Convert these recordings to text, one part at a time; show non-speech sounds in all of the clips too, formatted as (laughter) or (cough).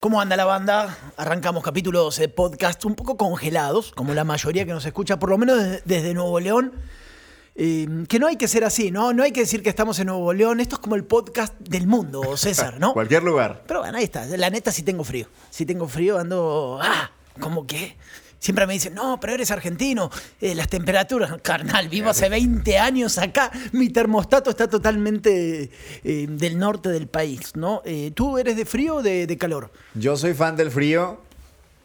¿Cómo anda la banda? Arrancamos capítulo 12 de podcast un poco congelados, como la mayoría que nos escucha, por lo menos desde, desde Nuevo León. Eh, que no hay que ser así, ¿no? No hay que decir que estamos en Nuevo León. Esto es como el podcast del mundo, César, ¿no? (laughs) Cualquier lugar. Pero bueno, ahí está. La neta sí tengo frío. Sí tengo frío, ando... Ah, ¿cómo qué? Siempre me dicen, no, pero eres argentino, eh, las temperaturas, (laughs) carnal, vivo hace 20 años acá, mi termostato está totalmente eh, del norte del país, ¿no? Eh, ¿Tú eres de frío o de, de calor? Yo soy fan del frío.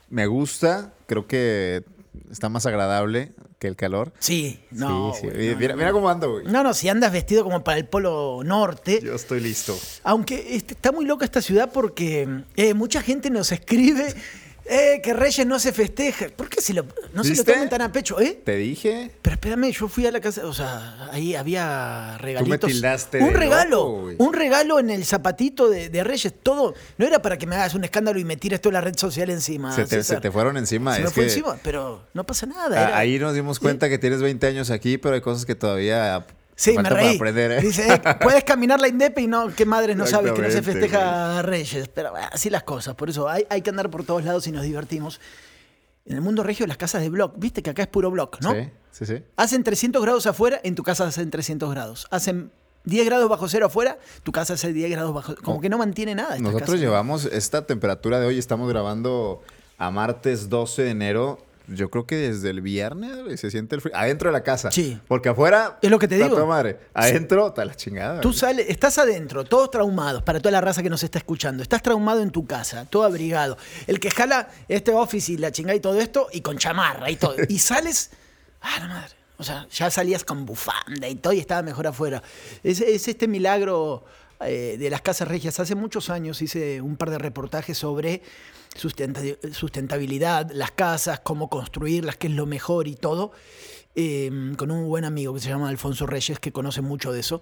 Me gusta. Creo que está más agradable que el calor. Sí, no. sí, sí. no, mira, no, mira no. cómo ando, güey. No, no, si andas vestido como para el polo norte. Yo estoy listo. Aunque este, está muy loca esta ciudad porque mucha gente nos escribe (laughs) eh, que Reyes no se festeja. ¿Por qué se lo, no se lo toman tan a pecho? ¿Eh? Te dije. Pero espérame, yo fui a la casa, o sea, ahí había regalitos. tildaste un de regalo, loco, un regalo en el zapatito de, de Reyes, todo. No era para que me hagas un escándalo y me tires toda la red social encima. se, te, se te fueron encima. Se me es fue que, encima, pero no pasa nada. ah, era- Ahí nos dimos cuenta que tienes 20 años aquí, pero hay cosas que todavía Sí, me reí. aprender. ¿eh? Dice, eh, puedes caminar la Indepe y no, qué madre no sabe que no se festeja Reyes. Pero bueno, así las cosas. Por eso hay, hay que andar por todos lados y nos divertimos. En el mundo regio, las casas de block, viste que acá es puro block, ¿no? Sí, sí, sí. Hacen 300 grados afuera, en tu casa hacen 300 grados. Hacen 10 grados bajo cero afuera, tu casa hace 10 grados bajo Como que no mantiene nada. Nosotros llevamos esta temperatura de hoy, estamos grabando a martes 12 de enero. Yo creo que desde el viernes güey, se siente el frío. Adentro de la casa. Sí. Porque afuera. Es lo que te digo. toda madre. Adentro está la chingada. Tú güey. sales, estás adentro, todos traumados, para toda la raza que nos está escuchando. Estás traumado en tu casa, todo abrigado. El que jala este office y la chingada y todo esto, y con chamarra y todo. Y (laughs) sales, ah, la madre. O sea, ya salías con bufanda y todo y estaba mejor afuera. Es, es este milagro eh, de las casas regias. Hace muchos años hice un par de reportajes sobre sustenta- sustentabilidad, las casas, cómo construirlas, qué es lo mejor y todo. eh, con un buen amigo que se llama Alfonso Reyes, que conoce mucho de eso.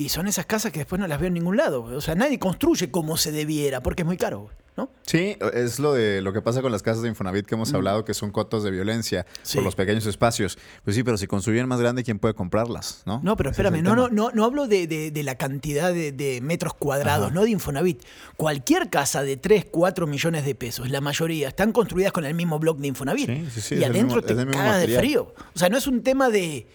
Y son esas casas que después no las veo en ningún lado. O sea, nadie construye como se debiera, porque es muy caro, ¿no? Sí, es lo de lo que pasa con las casas de Infonavit que hemos hablado, que son cotos de violencia. Sí. por los pequeños espacios. Pues sí, pero si construyen más grande, ¿quién puede comprarlas? No, No, pero Ese espérame, no, no, no, no hablo de, de- de la cantidad de, de metros cuadrados, Ajá. no de Infonavit. Cualquier casa de 3, 4 millones de pesos, la mayoría, están construidas con el mismo bloque de Infonavit. Sí, sí, sí, y adentro mismo- te cagas de frío. O sea, no es un tema de.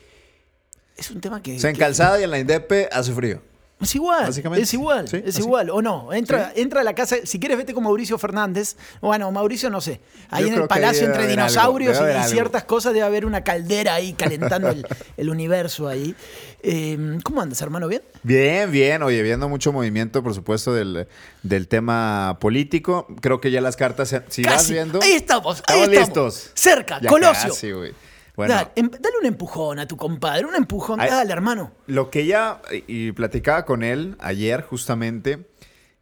Es un tema que. O sea, en que- calzada y en la Indepe hace frío. Es igual, Básicamente, es igual, sí, es así. igual, o no. Entra, entra a la casa, si quieres vete con Mauricio Fernández, Bueno, Mauricio no sé. Ahí Yo en el palacio entre algo, dinosaurios y ciertas cosas debe haber una caldera ahí calentando el, (laughs) el universo ahí. Eh, ¿Cómo andas, hermano? ¿Bien? Bien, bien. Oye, viendo mucho movimiento, por supuesto, del, del tema político. Creo que ya las cartas, se- si vas viendo... Ahí estamos, ahí Estamos listos. Cerca, Ya Colosio. casi. Bueno, Dale, em- dale un empujón a tu compadre, un empujón. Ay- Dale, hermano. Lo que ya, y platicaba con él ayer justamente,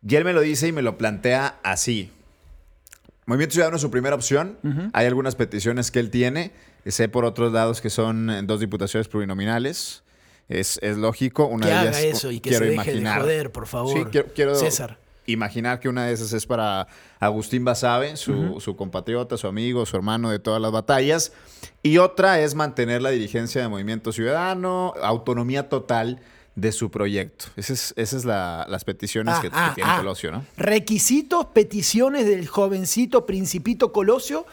y él me lo dice y me lo plantea así. Movimiento Ciudadano es su primera opción. Hay algunas peticiones que él tiene. Sé por otros lados que son eh, dos diputaciones plurinominales. Es, es lógico. Una Que de haga ellas eso y que quiero se deje de imaginar. joder, por favor. Sí, quiero, quiero César. Imaginar que una de esas es para Agustín Basabe, su, su compatriota, su amigo, su hermano de todas las batallas. Y otra es mantener la dirigencia de Movimiento Ciudadano, autonomía total de su proyecto. Esas es, esa es la- las peticiones Ah, que, que ah, tiene ah. Colosio, ¿no? Requisitos, peticiones del jovencito Principito Colosio.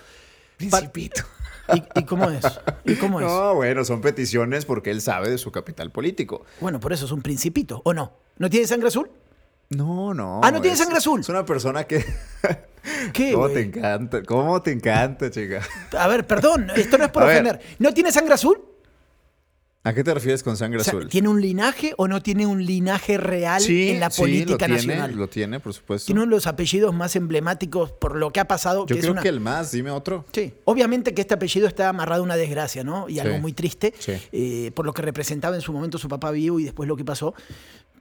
Principito. (laughs) ¿Y, y cómo es? ¿Y cómo es? No, bueno, son peticiones porque él sabe de su capital político. Bueno, por eso es un principito, ¿o no? ¿No tiene sangre azul? No, no. Ah, ¿no tiene es- sangre azul? Es una persona que... (laughs) ¿Qué, ¿Cómo te encanta? ¿Cómo te encanta, chica? A ver, perdón, esto no es por (laughs) A ver. ofender. ¿No tiene sangre azul? ¿A qué te refieres con sangre O sea, azul? ¿Tiene un linaje o no tiene un linaje real en la sí, política lo tiene, nacional? Lo tiene, por supuesto. Tiene uno de los apellidos más emblemáticos por lo que ha pasado. Yo que creo es una... que el más, dime otro. Sí, obviamente que este apellido está amarrado a una desgracia, ¿no? Y algo Sí, muy triste, sí. eh, por lo que representaba en su momento su papá vivo y después lo que pasó.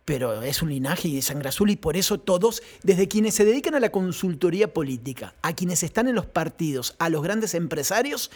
Pero es un linaje y de sangre azul y por eso todos, desde quienes se dedican a la consultoría política, a quienes están en los partidos, a los grandes empresarios,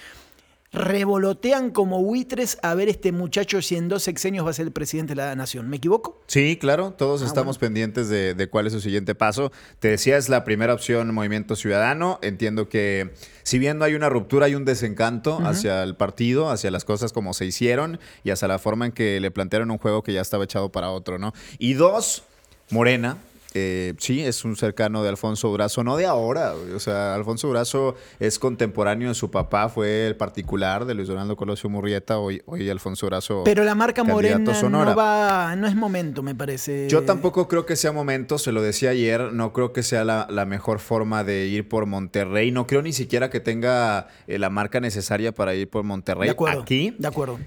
revolotean como buitres a ver este muchacho si en dos sexenios va a ser el presidente de la nación. ¿Me equivoco? Sí, claro, todos Ah, estamos pendientes de, de cuál es su siguiente paso. Te decía, es la primera opción Movimiento Ciudadano. Entiendo que si bien no hay una ruptura, hay un desencanto hacia el partido, hacia las cosas como se hicieron y hacia la forma en que le plantearon un juego que ya estaba echado para otro, ¿no? Y dos, Morena. Eh, sí, es un cercano de Alfonso Durazo, no de ahora. O sea, Alfonso Durazo es contemporáneo de su papá, fue el particular de Luis Donaldo Colosio Murrieta, hoy, hoy Alfonso Durazo. Pero la marca Morena no va, no es momento, me parece. Yo tampoco creo que sea momento, se lo decía ayer, no creo que sea la, mejor forma de ir por Monterrey. No creo ni siquiera que tenga eh, la marca necesaria para ir por Monterrey. De acuerdo. Aquí. De acuerdo.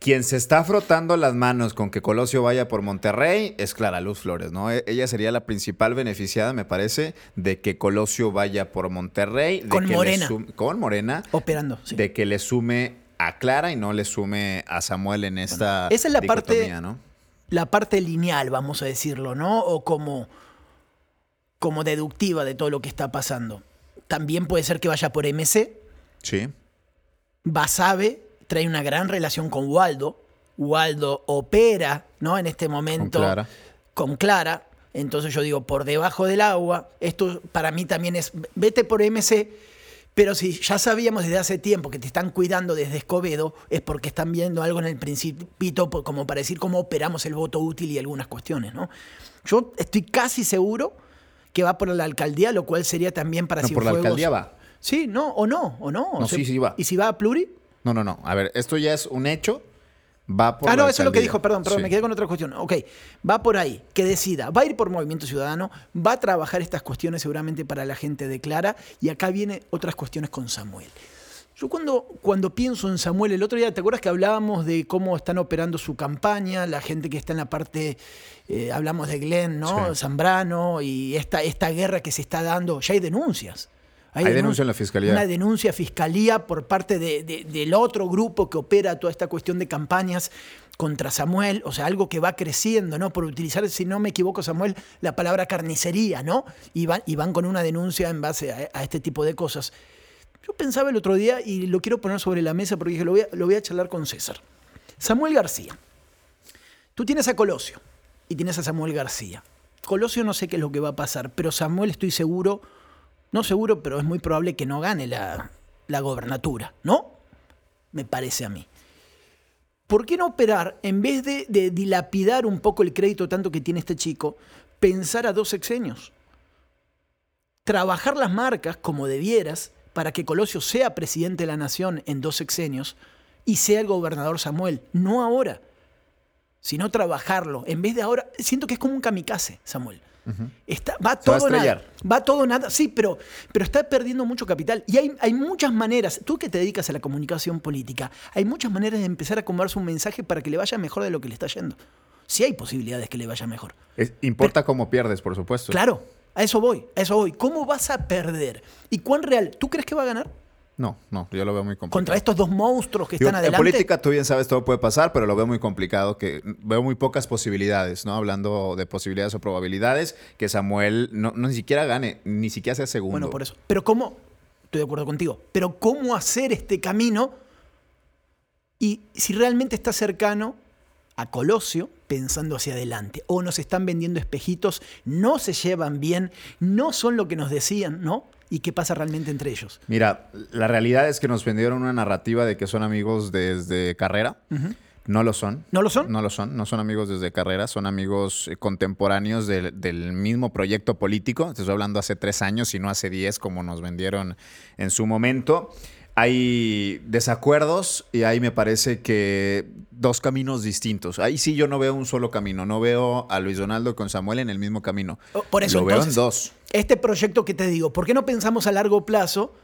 Quien se está frotando las manos con que Colosio vaya por Monterrey es Clara Luz Flores, ¿no? E, ella sería la principal beneficiada, me parece, de que Colosio vaya por Monterrey. con Morena. con Morena. Operando, sí. De que le sume a Clara y no le sume a Samuel en esta. esa es la parte. La parte lineal, vamos a decirlo, ¿no? O como, como deductiva de todo lo que está pasando. También puede ser que vaya por MC. Sí. Basabe trae una gran relación con Waldo. Waldo opera, ¿no? En este momento con Clara. Con Clara. Entonces yo digo, por debajo del agua, esto para mí también es, vete por MC, pero si ya sabíamos desde hace tiempo que te están cuidando desde Escobedo, es porque están viendo algo en el principito, como para decir cómo operamos el voto útil y algunas cuestiones, ¿no? Yo estoy casi seguro que va por la alcaldía, lo cual sería también para no, por la alcaldía va. Sí, no, o no, o no. No, sí, sí va. ¿Y si va a Pluri? No, no, no. A ver, esto ya es un hecho. Va por ah, no, eso es lo que dijo, perdón, perdón, me quedé con otra cuestión. Ok, va por ahí, que decida, va a ir por Movimiento Ciudadano, va a trabajar estas cuestiones seguramente para la gente de Clara, y acá vienen otras cuestiones con Samuel. Yo cuando, cuando pienso en Samuel, el otro día, ¿te acuerdas que hablábamos de cómo están operando su campaña? La gente que está en la parte, eh, hablamos de Glenn, ¿no? Zambrano, y esta, esta guerra que se está dando, ya hay denuncias. Hay, denuncia en la fiscalía. Una denuncia a fiscalía por parte del otro grupo que opera toda esta cuestión de campañas contra Samuel, o sea, algo que va creciendo, ¿no? Por utilizar, si no me equivoco, Samuel, la palabra carnicería, ¿no? Y van, y van con una denuncia en base a, este tipo de cosas. Yo pensaba el otro día, y lo quiero poner sobre la mesa porque dije, lo voy a, lo voy a charlar con César. Samuel García. Tú tienes a Colosio y tienes a Samuel García. Colosio no sé qué es lo que va a pasar, pero Samuel estoy seguro no seguro, pero es muy probable que no gane la, la gobernatura, ¿no? Me parece a mí. ¿Por qué no operar, en vez de, dilapidar un poco el crédito tanto que tiene este chico, pensar a dos sexenios? Trabajar las marcas como debieras para que Colosio sea presidente de la nación en dos sexenios y sea el gobernador Samuel, no ahora, sino trabajarlo. En vez de ahora, siento que es como un kamikaze, Samuel. Está, va todo nada. Va todo nada. Sí, pero, pero está perdiendo mucho capital. Y hay, hay, muchas maneras, tú que te dedicas a la comunicación política, hay muchas maneras de empezar a convertir un mensaje para que le vaya mejor de lo que le está yendo. Sí hay posibilidades que le vaya mejor. importa cómo pierdes, por supuesto. Claro, a eso voy, a eso voy. ¿Cómo vas a perder? ¿Y cuán real? ¿Tú crees que va a ganar? No, no, yo lo veo muy complicado. Contra estos dos monstruos que están adelante. En política, tú bien sabes, todo puede pasar, pero lo veo muy complicado, que veo muy pocas posibilidades, ¿no? Hablando de posibilidades o probabilidades, que Samuel no, ni siquiera gane, ni siquiera sea segundo. Bueno, por eso. Pero ¿cómo? Estoy de acuerdo contigo. Pero ¿cómo hacer este camino? Y si realmente está cercano a Colosio, pensando hacia adelante. O nos están vendiendo espejitos, no se llevan bien, no son lo que nos decían, ¿no? Y qué pasa realmente entre ellos. Mira, la realidad es que nos vendieron una narrativa de que son amigos desde carrera. No lo son. ¿No lo son? No lo son. No son amigos desde carrera, son amigos eh, contemporáneos del, mismo proyecto político. Te estoy hablando hace tres años y no hace diez, como nos vendieron en su momento hay desacuerdos y ahí me parece que dos caminos distintos. Ahí sí yo no veo un solo camino, no veo a Luis Donaldo con Samuel en el mismo camino. Oh, por eso lo veo en dos. Este proyecto que te digo, ¿por qué no pensamos a largo plazo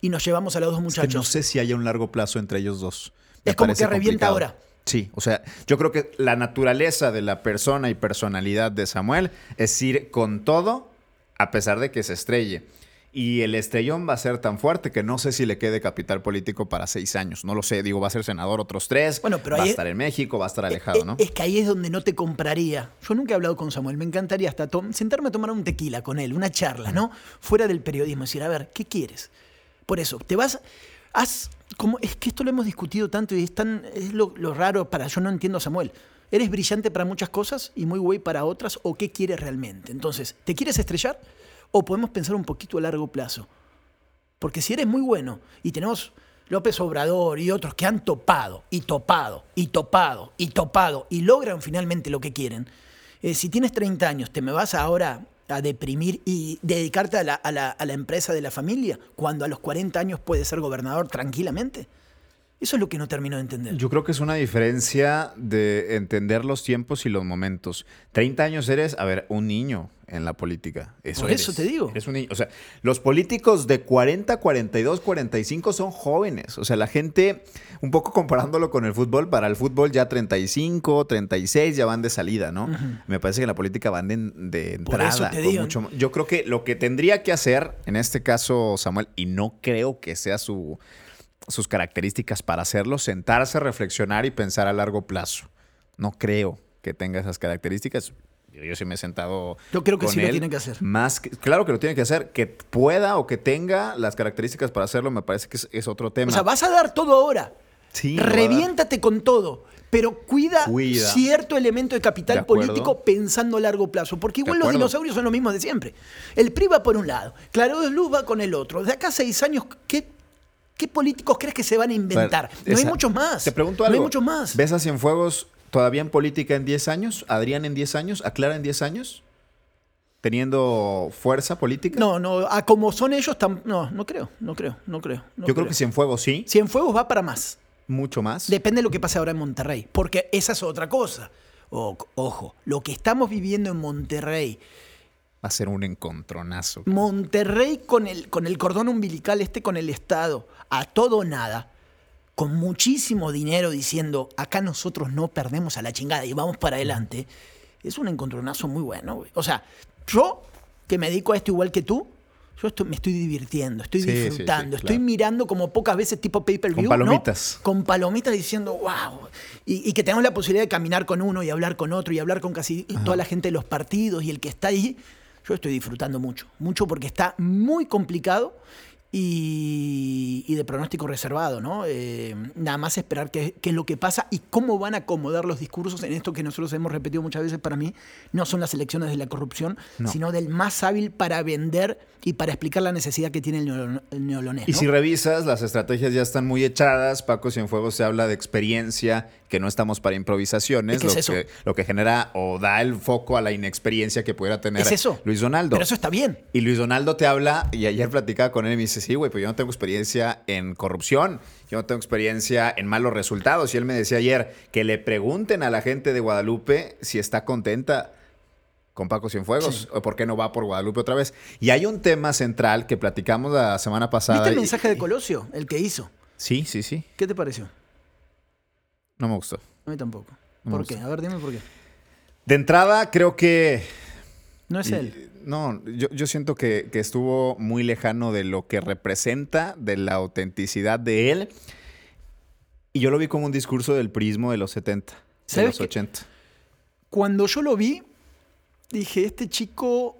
y nos llevamos a los dos muchachos? no sé si haya un largo plazo entre ellos dos. es como que revienta ahora. Sí, o sea, yo creo que la naturaleza de la persona y personalidad de Samuel es ir con todo a pesar de que se estrelle. Y el estrellón va a ser tan fuerte que no sé si le quede capital político para seis años. No lo sé. Digo, va a ser senador otros tres. Bueno, pero va a estar en México, va a estar alejado, ¿no? Es que ahí es donde no te compraría. Yo nunca he hablado con Samuel. Me encantaría hasta sentarme a tomar un tequila con él, una charla, ¿no? Fuera del periodismo. Decir, a ver, ¿qué quieres? Por eso, te vas. Haz. Como, es que esto lo hemos discutido tanto y es, tan, es lo, lo raro para. Yo no entiendo a Samuel. ¿Eres brillante para muchas cosas y muy güey para otras? ¿O qué quieres realmente? Entonces, ¿te quieres estrellar? O podemos pensar un poquito a largo plazo. Porque si eres muy bueno y tenemos López Obrador y otros que han topado y topado y topado y topado y logran finalmente lo que quieren, eh, si tienes 30 años, te me vas ahora a deprimir y dedicarte a la, a la- a la empresa de la familia cuando a los 40 años puedes ser gobernador tranquilamente? Eso es lo que no termino de entender. Yo creo que es una diferencia de entender los tiempos y los momentos. 30 años eres, a ver, un niño en la política. Eso Por eso eres. te digo. Eres un niño. O sea, los políticos de 40, 42, 45 son jóvenes. O sea, la gente, un poco comparándolo con el fútbol, para el fútbol ya 35, 36 ya van de salida, ¿no? Me parece que en la política van de, de Por entrada. eso te digo. mucho- yo creo que lo que tendría que hacer, en este caso, Samuel, y no creo que sea su sus características para hacerlo, sentarse, reflexionar y pensar a largo plazo. No creo que tenga esas características. Yo, yo sí me he sentado. Yo creo que con sí lo tiene que hacer. Más que- claro que lo tiene que hacer. Que pueda o que tenga las características para hacerlo, me parece que es, es otro tema. O sea, vas a dar todo ahora. Sí. Reviéntate con todo. Pero cuida, Cuida. cierto elemento de capital De político pensando a largo plazo. Porque igual los dinosaurios son los mismos de siempre. El PRI va por un lado, Claro de Luz va con el otro. De acá a seis años, ¿qué, qué políticos crees que se van a inventar? Bueno, no hay muchos más. Te pregunto No algo. hay muchos más. ¿Ves a Cienfuegos todavía en política en 10 años? ¿Adrián en 10 años? ¿A Clara en 10 años? ¿Teniendo fuerza política? No, no, a como son ellos, no, no creo, no creo, no creo. no Yo creo que Cienfuegos sí. Cienfuegos va para más. Mucho más. Depende de lo que pase ahora en Monterrey, porque esa es otra cosa. O- ojo, lo que estamos viviendo en Monterrey, Va a ser un encontronazo. Monterrey con el, con el cordón umbilical este con el Estado, a todo o nada, con muchísimo dinero diciendo, acá nosotros no perdemos a la chingada y vamos para adelante, es un encontronazo muy bueno. güey. O sea, yo, que me dedico a esto igual que tú, yo estoy- me estoy divirtiendo, estoy Sí, sí, sí, disfrutando, estoy claro. mirando como pocas veces tipo pay-per-view. Con ¿no? palomitas. Con palomitas diciendo, wow. Y, y que tenemos la posibilidad de caminar con uno y hablar con otro y hablar con casi toda la gente de los partidos y el que está ahí. Yo estoy disfrutando mucho, mucho porque está muy complicado y, y de pronóstico reservado, ¿no? Eh, nada más esperar qué, qué es lo que pasa y cómo van a acomodar los discursos en esto que nosotros hemos repetido muchas veces para mí, no son las elecciones de la corrupción, No. sino del más hábil para vender y para explicar la necesidad que tiene el, neo- el neolonés. Y si revisas, las estrategias ya están muy echadas. Paco Cienfuegos se habla de experiencia, que no estamos para improvisaciones. ¿Qué es lo, eso? Que, lo que genera o da el foco a la inexperiencia que pudiera tener Es eso. Luis Donaldo. Pero eso está bien. Y Luis Donaldo te habla, y ayer platicaba con él y me dice, sí, güey, pues yo no tengo experiencia en corrupción, yo no tengo experiencia en malos resultados. Y él me decía ayer que le pregunten a la gente de Guadalupe si está contenta con Paco Cienfuegos Sí. o por qué no va por Guadalupe otra vez. Y hay un tema central que platicamos la semana pasada. ¿Viste el y- mensaje de Colosio? El que hizo. Sí, sí, sí. ¿Qué te pareció? No me gustó. A mí tampoco. No ¿Por qué? A ver, dime por qué. De entrada, creo que No es él. No, yo, yo siento que, que estuvo muy lejano de lo que representa, de la autenticidad de él. Y yo lo vi como un discurso del prismo de los 70, de ¿Sabes los qué? 80. Cuando yo lo vi, dije, este chico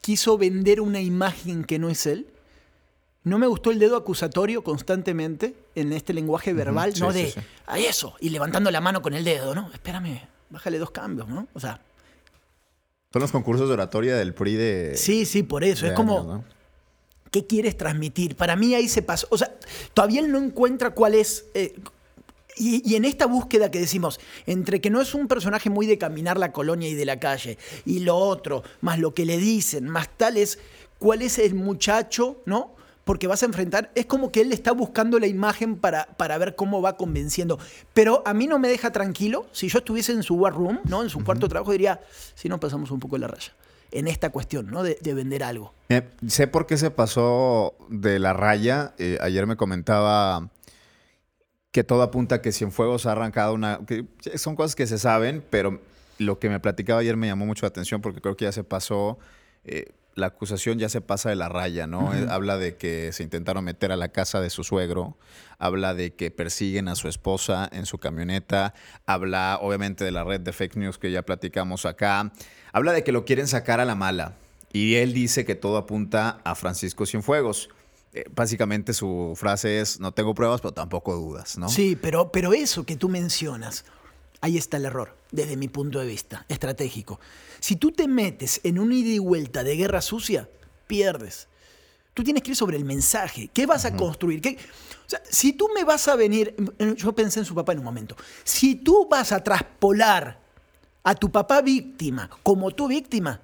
quiso vender una imagen que no es él. No me gustó el dedo acusatorio constantemente en este lenguaje verbal, sí, ¿no? sí, de sí. a eso, y levantando la mano con el dedo, ¿no? Espérame, bájale dos cambios, ¿no? O sea, Son los concursos de oratoria del PRI de. sí, sí, por eso. es como. ¿qué quieres transmitir? Para mí ahí se pasó. O sea, todavía él no encuentra cuál es. eh, y, y en esta búsqueda que decimos, entre que no es un personaje muy de caminar la colonia y de la calle, y lo otro, más lo que le dicen, más tal es cuál es el muchacho, ¿no? Porque vas a enfrentar, es como que él está buscando la imagen para, para ver cómo va convenciendo. Pero a mí no me deja tranquilo. Si yo estuviese en su war room, ¿no? En su cuarto de trabajo, diría, si nos pasamos un poco la raya. En esta cuestión, ¿no? De, de vender algo. Eh, sé por qué se pasó de la raya. Eh, ayer me comentaba que todo apunta a que Cienfuegos ha arrancado una... que son cosas que se saben, pero lo que me platicaba ayer me llamó mucho la atención porque creo que ya se pasó... eh, la acusación ya se pasa de la raya, ¿no? Eh, Habla de que se intentaron meter a la casa de su suegro, habla de que persiguen a su esposa en su camioneta, habla obviamente de la red de fake news que ya platicamos acá, habla de que lo quieren sacar a la mala y él dice que todo apunta a Francisco Cienfuegos. Eh, básicamente su frase es, no tengo pruebas, pero tampoco dudas, ¿no? Sí, pero, pero eso que tú mencionas, ahí está el error, desde mi punto de vista, estratégico. Si tú te metes en un ida y vuelta de guerra sucia, pierdes. Tú tienes que ir sobre el mensaje. ¿Qué vas a construir? ¿Qué- O sea, si tú me vas a venir, yo pensé en su papá en un momento, si tú vas a traspolar a tu papá víctima como tu víctima,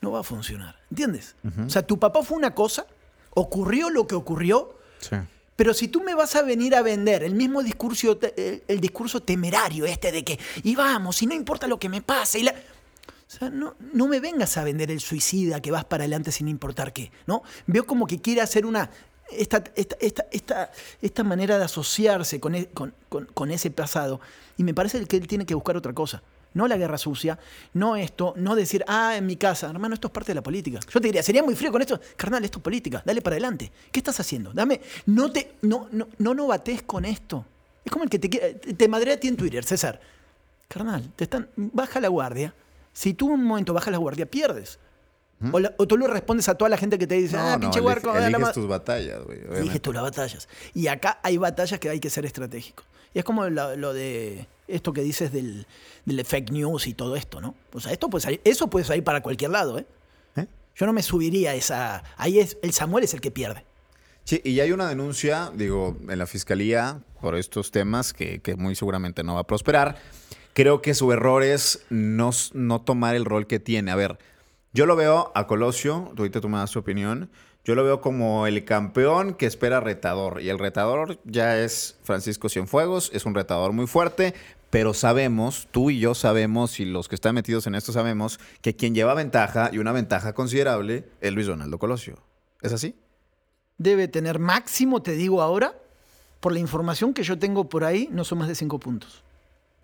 no va a funcionar. ¿Entiendes? O sea, tu papá fue una cosa, ocurrió lo que ocurrió, Sí. Pero si tú me vas a venir a vender el mismo discurso, el, discurso temerario este de que, y vamos, y no importa lo que me pase, y. O sea, no, no me vengas a vender el suicida que vas para adelante sin importar qué, ¿no? Veo como que quiere hacer una... Esta, esta, esta, esta, esta manera de asociarse con, e- con- con ese pasado. Y me parece que él tiene que buscar otra cosa. No la guerra sucia, no esto, no decir, ah, en mi casa. Hermano, esto es parte de la política. Yo te diría, sería muy frío con esto. Carnal, esto es política, dale para adelante. ¿Qué estás haciendo? Dame, no te, no, no, no, no bates con esto. Es como el que te, te madrea a ti en Twitter, César. Carnal, te están, baja la guardia. Si tú un momento bajas la guardia, pierdes. O, la- o tú le respondes a toda la gente que te dice, ah, pinche elige- huarco, la eliges ma-". tus batallas, güey. Eliges las batallas. Y acá hay batallas que hay que ser estratégicos. Y es como lo, lo de esto que dices del, del fake news y todo esto, ¿no? O sea, esto puede salir, eso puede salir para cualquier lado, ¿eh? ¿Eh? Yo no me subiría a esa. Ahí es. El Samuel es el que pierde. Sí, y hay una denuncia, digo, en la fiscalía por estos temas que, que muy seguramente no va a prosperar. Creo que su error es no, no tomar el rol que tiene. A ver, yo lo veo a Colosio, tú ahorita tú me das tu opinión. Yo lo veo como el campeón que espera retador. Y el retador ya es Francisco Cienfuegos, es un retador muy fuerte, pero sabemos, tú y yo sabemos, y los que están metidos en esto sabemos, que quien lleva ventaja y una ventaja considerable es Luis Donaldo Colosio. ¿Es así? Debe tener máximo, te digo ahora, por la información que yo tengo por ahí, no son más de 5 puntos.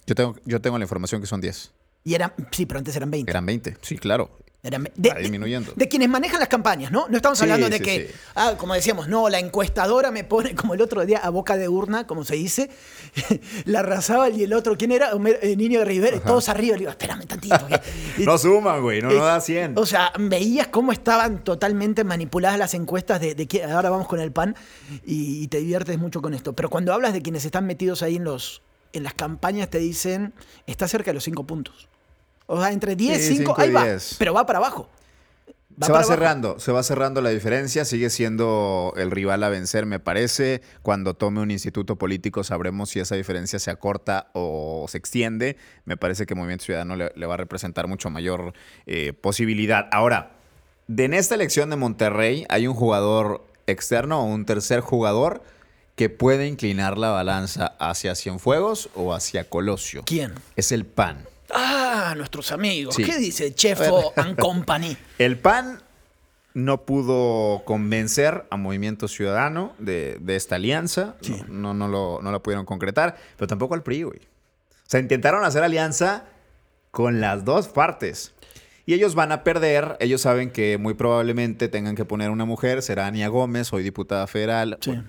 Yo tengo, yo tengo la información que son 10. Y eran. Sí, pero antes eran 20. Eran 20. Sí, claro. Eran de, Va disminuyendo. de- de quienes manejan las campañas, ¿no? No estamos Sí, hablando de sí, que, sí. ah, como decíamos, no, la encuestadora me pone como el otro día a boca de urna, como se dice, (laughs) la arrasaba y el otro, ¿quién era? Homer- eh, Niño de Rivera, y todos arriba. Le digo, espérame tantito. (laughs) No suman, güey. No, no Eh, da 100. O sea, veías cómo estaban totalmente manipuladas las encuestas de, de que ahora vamos con el pan y, y te diviertes mucho con esto. Pero cuando hablas de quienes están metidos ahí en los en las campañas te dicen está cerca de los cinco puntos. O sea, entre 10 Sí, 5, cinco ahí va, pero va para abajo. se va abajo. cerrando, se va cerrando la diferencia, sigue siendo el rival a vencer, me parece. Cuando tome un instituto político sabremos si esa diferencia se acorta o se extiende. Me parece que Movimiento Ciudadano le, le va a representar mucho mayor eh, posibilidad. Ahora, de en esta elección de Monterrey hay un jugador externo o un tercer jugador que puede inclinar la balanza hacia Cienfuegos o hacia Colosio. ¿Quién? Es el PAN. Ah, nuestros amigos. Sí. ¿Qué dice Chefo and Company? (laughs) El PAN no pudo convencer a Movimiento Ciudadano de, de esta alianza. Sí. No, no, lo, no la pudieron concretar, pero tampoco al PRI, güey. O sea, intentaron hacer alianza con las dos partes. Y ellos van a perder. Ellos saben que muy probablemente tengan que poner una mujer. Será Ania Gómez, hoy diputada federal. Sí. Bueno,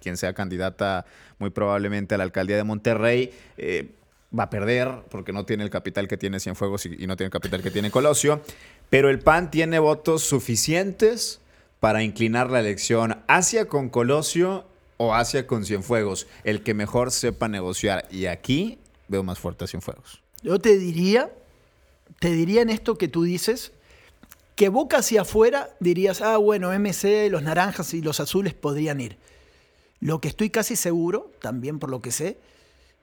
quien sea candidata muy probablemente a la alcaldía de Monterrey. eh, va a perder porque no tiene el capital que tiene Cienfuegos y, no tiene el capital que tiene Colosio. Pero el PAN tiene votos suficientes para inclinar la elección hacia con Colosio o hacia con Cienfuegos. El que mejor sepa negociar. Y aquí veo más fuerte a Cienfuegos. Yo te diría, te diría en esto que tú dices, que boca hacia afuera dirías, ah, bueno, MC, los naranjas y los azules podrían ir. Lo que estoy casi seguro, también por lo que sé,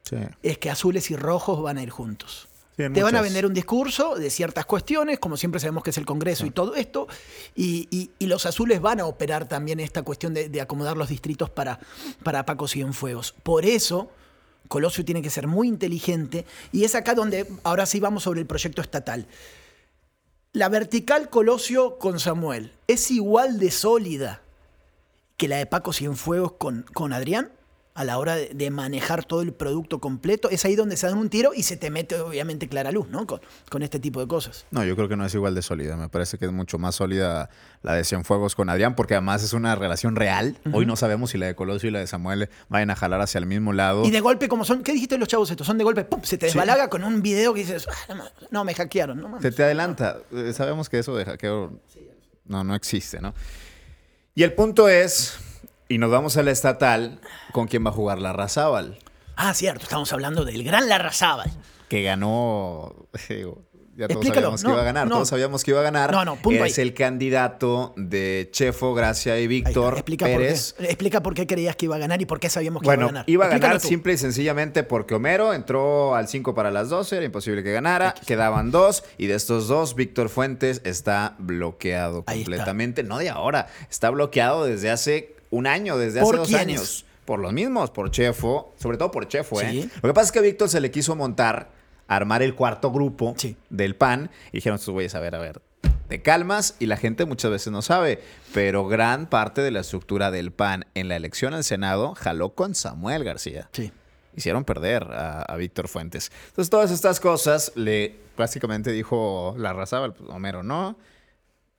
Sí. es que azules y rojos van a ir juntos. Sí, Te van a vender un discurso de ciertas cuestiones, como siempre sabemos que es el Congreso y todo esto, y, y- y los azules van a operar también esta cuestión de, de acomodar los distritos para, para Paco Cienfuegos. Por eso, Colosio tiene que ser muy inteligente, y es acá donde ahora sí vamos sobre el proyecto estatal. La vertical Colosio con Samuel es igual de sólida que la de Paco Cienfuegos con, con Adrián a la hora de, manejar todo el producto completo. Es ahí donde se dan un tiro y se te mete obviamente clara luz, ¿no? Con, con este tipo de cosas. No, yo creo que no es igual de sólida. Me parece que es mucho más sólida la de Cienfuegos con Adrián, porque además es una relación real. Hoy no sabemos si la de Colosio y la de Samuel vayan a jalar hacia el mismo lado. Y de golpe, como son, ¿qué dijiste los chavos estos? Son de golpe, ¡pum! Se te desbalaga con un video que dices, "Ah, no, no, me hackearon, no mames". Se te adelanta. Eh, Sabemos que eso de hackeo no, no existe, ¿no? Y el punto es, y nos vamos a la estatal, ¿con quién va a jugar la Razábal? Ah, cierto, estamos hablando del gran Larrazábal. Que ganó, (laughs) digo, ya todos Explícalo. sabíamos que No, iba a ganar. no. Todos sabíamos que iba a ganar. No, no, punto es ahí. el candidato de Chefo, Gracia y. Víctor explica Pérez. Por qué, explica por qué creías que iba a ganar y por qué sabíamos que Bueno, iba a ganar. iba a ganar tú. simple y sencillamente porque Homero entró al 5 para las 12, era imposible que ganara, quedaban dos y de estos dos Víctor Fuentes está bloqueado Ahí está. completamente, no de ahora, está bloqueado desde hace un año, desde hace ¿Por dos quiénes? años. Por los mismos, por Chefo, sobre todo por Chefo, ¿eh? Sí. Lo que pasa es que a Víctor se le quiso montar, armar el cuarto grupo Sí. del PAN y dijeron estos güeyes, a ver, a ver, te calmas y la gente muchas veces no sabe, pero gran parte de la estructura del PAN en la elección al Senado jaló con Samuel García. Sí. Hicieron perder a, a Víctor Fuentes. Entonces todas estas cosas le básicamente dijo la raza, Homero no,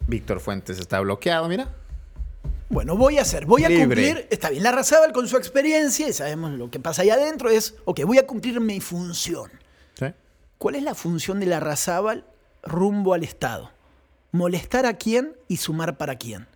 Víctor Fuentes está bloqueado, mira. Bueno, voy a hacer, voy a Libre. cumplir, está bien, la Razábal con su experiencia y sabemos lo que pasa ahí adentro es, ok, voy a cumplir mi función. ¿Cuál es la función de la Razábal rumbo al Estado? Molestar a quién y sumar para quién.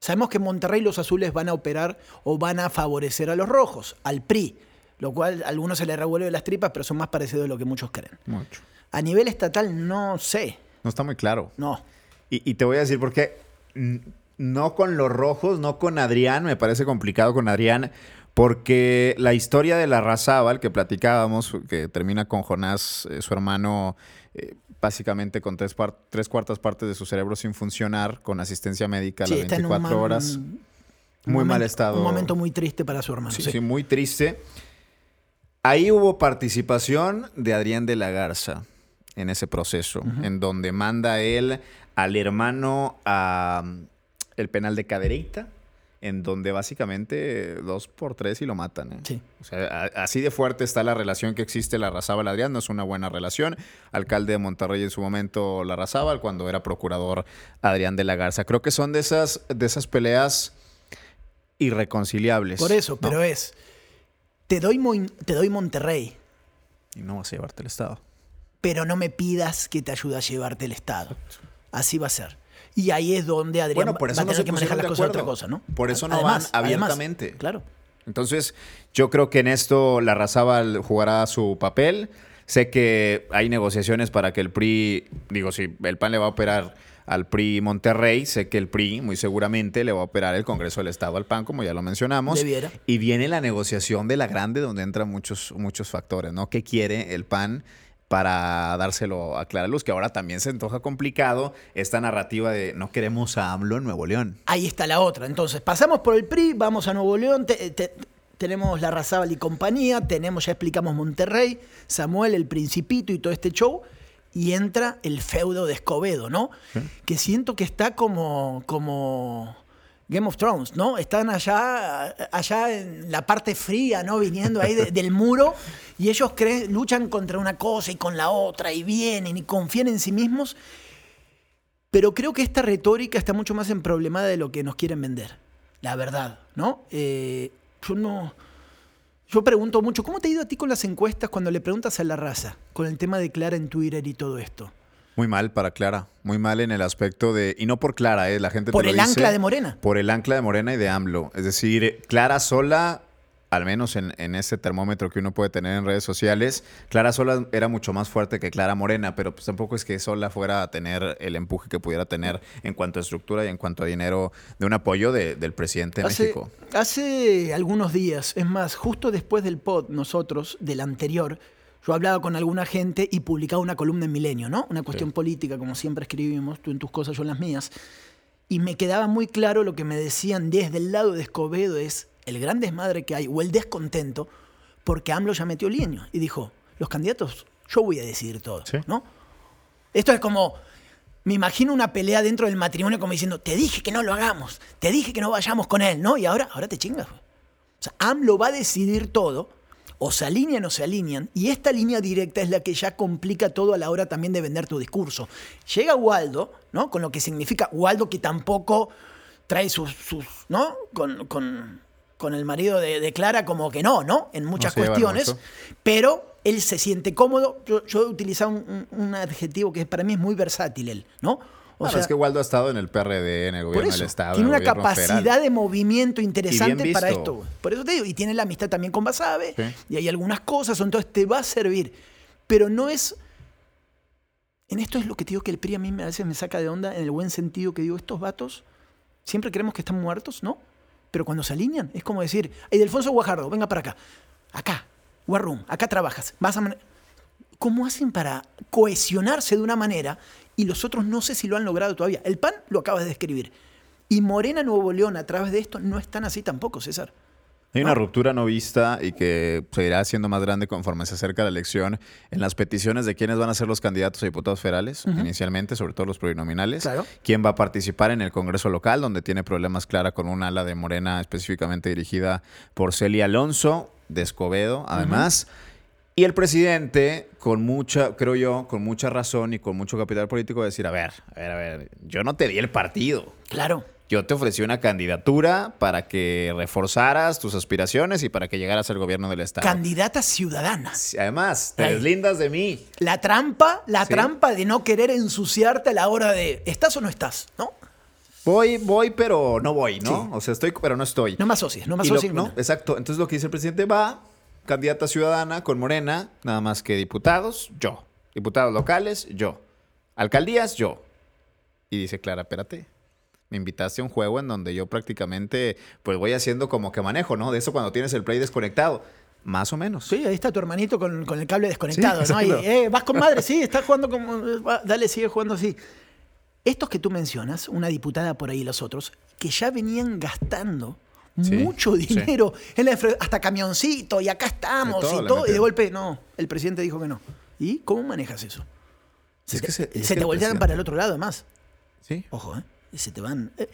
Sabemos que en Monterrey los azules van a operar o van a favorecer a los rojos, al PRI, lo cual a algunos se les revuelve las tripas, pero son más parecidos de lo que muchos creen. Mucho. A nivel estatal no sé, No está muy claro. no. Y, y te voy a decir por qué. No con los rojos, no con Adrián, me parece complicado con Adrián, porque la historia de la Razábal que platicábamos, que termina con Jonás, eh, su hermano, eh, básicamente con tres, tres cuartas partes de su cerebro sin funcionar, con asistencia médica a Sí, las está en un 24 mal- horas. un Muy mal estado. Un momento muy triste para su hermano. Sí, sí. sí, muy triste. Ahí hubo participación de Adrián de la Garza en ese proceso, en donde manda él al hermano a el penal de Cadereyta, en donde básicamente dos por tres y lo matan. ¿eh? Sí. O sea, así de fuerte está la relación que existe la Razábal Adrián, no es una buena relación. Alcalde de Monterrey en su momento la Razábal, cuando era procurador Adrián de la Garza. Creo que son de esas, de esas peleas irreconciliables. Por eso, ¿no? pero es, te doy, te doy Monterrey, Y no vas a llevarte el Estado. pero no me pidas que te ayude a llevarte el Estado. Así va a ser. Y ahí es donde Adrián Bueno, por va eso a no se que manejar las cosas de otra cosa, ¿no? Por eso no Además, van además, abiertamente. claro. Entonces, yo creo que en esto la Razábal jugará su papel. Sé que hay negociaciones para que el PRI, digo, si el PAN le va a operar al PRI Monterrey, sé que el PRI muy seguramente le va a operar el Congreso del Estado al PAN, como ya lo mencionamos. Debiera. Y viene la negociación de la grande donde entran muchos, muchos factores, ¿no? ¿Qué quiere el PAN? Para dárselo a Clara Luz, que ahora también se antoja complicado esta narrativa de no queremos a AMLO en Nuevo León. Ahí está la otra. Entonces, pasamos por el PRI, vamos a Nuevo León, te- te- tenemos la Razábal y compañía, tenemos, ya explicamos Monterrey, Samuel, el Principito y todo este show, y entra el feudo de Escobedo, ¿no? Que siento que está como, como Game of Thrones, ¿no? Están allá, allá en la parte fría, ¿no? Viniendo ahí de- del muro, y ellos luchan contra una cosa y con la otra, y vienen y confían en sí mismos. Pero creo que esta retórica está mucho más emproblemada de lo que nos quieren vender. La verdad, ¿no? Eh, yo no. Yo pregunto mucho, ¿cómo te ha ido a ti con las encuestas cuando le preguntas a la raza? Con el tema de Clara en Twitter y todo esto. Muy mal para Clara, muy mal en el aspecto de, y no por Clara, ¿eh? la gente te Por lo el dice, ancla de Morena. Por el ancla de Morena y de AMLO. Es decir, Clara sola, al menos en, en ese termómetro que uno puede tener en redes sociales, Clara sola era mucho más fuerte que Clara Morena, pero pues tampoco es que sola fuera a tener el empuje que pudiera tener en cuanto a estructura y en cuanto a dinero de un apoyo de- del presidente de Hace, México. hace algunos días, es más, justo después del pod, nosotros, del anterior, yo hablaba con alguna gente y publicaba una columna en Milenio, ¿no? Una cuestión política, como siempre escribimos, tú en tus cosas, yo en las mías. Y me quedaba muy claro lo que me decían desde el lado de Escobedo es el gran desmadre que hay o el descontento porque AMLO ya metió leño y dijo, los candidatos, yo voy a decidir todo, Sí. ¿no? Esto es como, me imagino una pelea dentro del matrimonio como diciendo, te dije que no lo hagamos, te dije que no vayamos con él, ¿no? Y ahora, ahora te chingas. O sea, AMLO va a decidir todo, o se alinean o se alinean, y esta línea directa es la que ya complica todo a la hora también de vender tu discurso. Llega Waldo, ¿no? Con lo que significa Waldo que tampoco trae sus, sus ¿no? Con, con- con el marido de, de Clara como que no, ¿no? En muchas cuestiones, pero él se siente cómodo. Yo, yo he utilizado un- un adjetivo que para mí es muy versátil él, ¿no? O Claro, es que Waldo ha estado en el PRD, en el gobierno eso, del Estado. tiene en una el capacidad federal. de movimiento interesante para esto. Por eso te digo, y tiene la amistad también con Basabe, Sí. y hay algunas cosas, entonces te va a servir. Pero no es En esto es lo que te digo que el PRI a mí me- a veces me saca de onda en el buen sentido que digo, estos vatos siempre creemos que están muertos, ¿no? Pero cuando se alinean es como decir, hey, Delfonso Guajardo, venga para acá. Acá, War Room, acá trabajas. Vas a... ¿Cómo hacen para cohesionarse de una manera y los otros no sé si lo han logrado todavía? El PAN lo acabas de describir. Y Morena Nuevo León a través de esto no están así tampoco, César. Hay una ruptura no vista y que seguirá siendo más grande conforme se acerca la elección en las peticiones de quiénes van a ser los candidatos a diputados federales, inicialmente, sobre todo los plurinominales. Claro. Quién va a participar en el Congreso local, donde tiene problemas clara con un ala de Morena específicamente dirigida por Celia Alonso de Escobedo, además. Y el presidente, con mucha, creo yo, con mucha razón y con mucho capital político, decir, a ver, a ver, a ver, yo no te di el partido. Claro. Yo te ofrecí una candidatura para que reforzaras tus aspiraciones y para que llegaras al gobierno del Estado. Candidatas ciudadanas. Sí, Además, te Ay. deslindas de mí. La trampa, la Sí. trampa de no querer ensuciarte a la hora de ¿estás o no estás? ¿No? Voy, voy, pero no voy, ¿no? Sí. O sea, estoy, pero no estoy. No me asocies, no me asocies. no, exacto. Entonces lo que dice el presidente va, candidata ciudadana con Morena, nada más que diputados, yo. Diputados locales, yo. Alcaldías, yo. Y dice, Clara, espérate. Me invitaste a un juego en donde yo prácticamente, pues voy haciendo como que manejo, ¿no? De eso cuando tienes el play desconectado. Más o menos. Sí, ahí está tu hermanito con, con el cable desconectado, Sí, ¿no? Y, eh, vas con madre, sí, estás jugando como. Dale, sigue jugando así. Estos que tú mencionas, una diputada por ahí y los otros, que ya venían gastando Sí, mucho sí. dinero infra- hasta camioncito, y acá estamos, todo y todo, y de golpe, no, el presidente dijo que no. ¿Y cómo manejas eso? Es que se- es se que te voltean para el otro lado, además. Sí. Ojo, ¿eh? Y se te van. eh.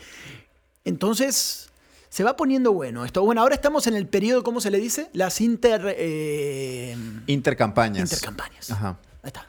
Entonces, se va poniendo bueno esto. Bueno, ahora estamos en el periodo, ¿cómo se le dice? Las inter. eh, Intercampañas. intercampañas. Ajá. Ahí está.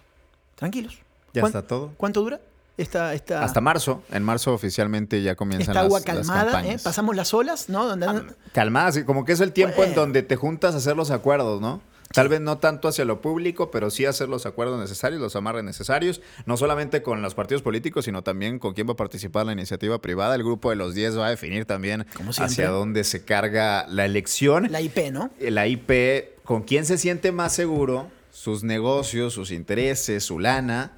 Tranquilos. Ya ¿Cuán- está todo. ¿Cuánto dura? Esta, esta, Hasta marzo. En marzo oficialmente ya comienzan esta las, agua las calmada, ¿eh? Pasamos las olas, ¿no? Donde andan- Calmadas, y como que es el tiempo en donde te juntas a hacer los acuerdos, ¿no? Tal vez no tanto hacia lo público, pero sí hacer los acuerdos necesarios, los amarres necesarios, no solamente con los partidos políticos, sino también con quién va a participar la iniciativa privada. El grupo de los 10 va a definir también hacia dónde se carga la elección. la IP, ¿no? La IP, con quién se siente más seguro, sus negocios, sus intereses, su lana.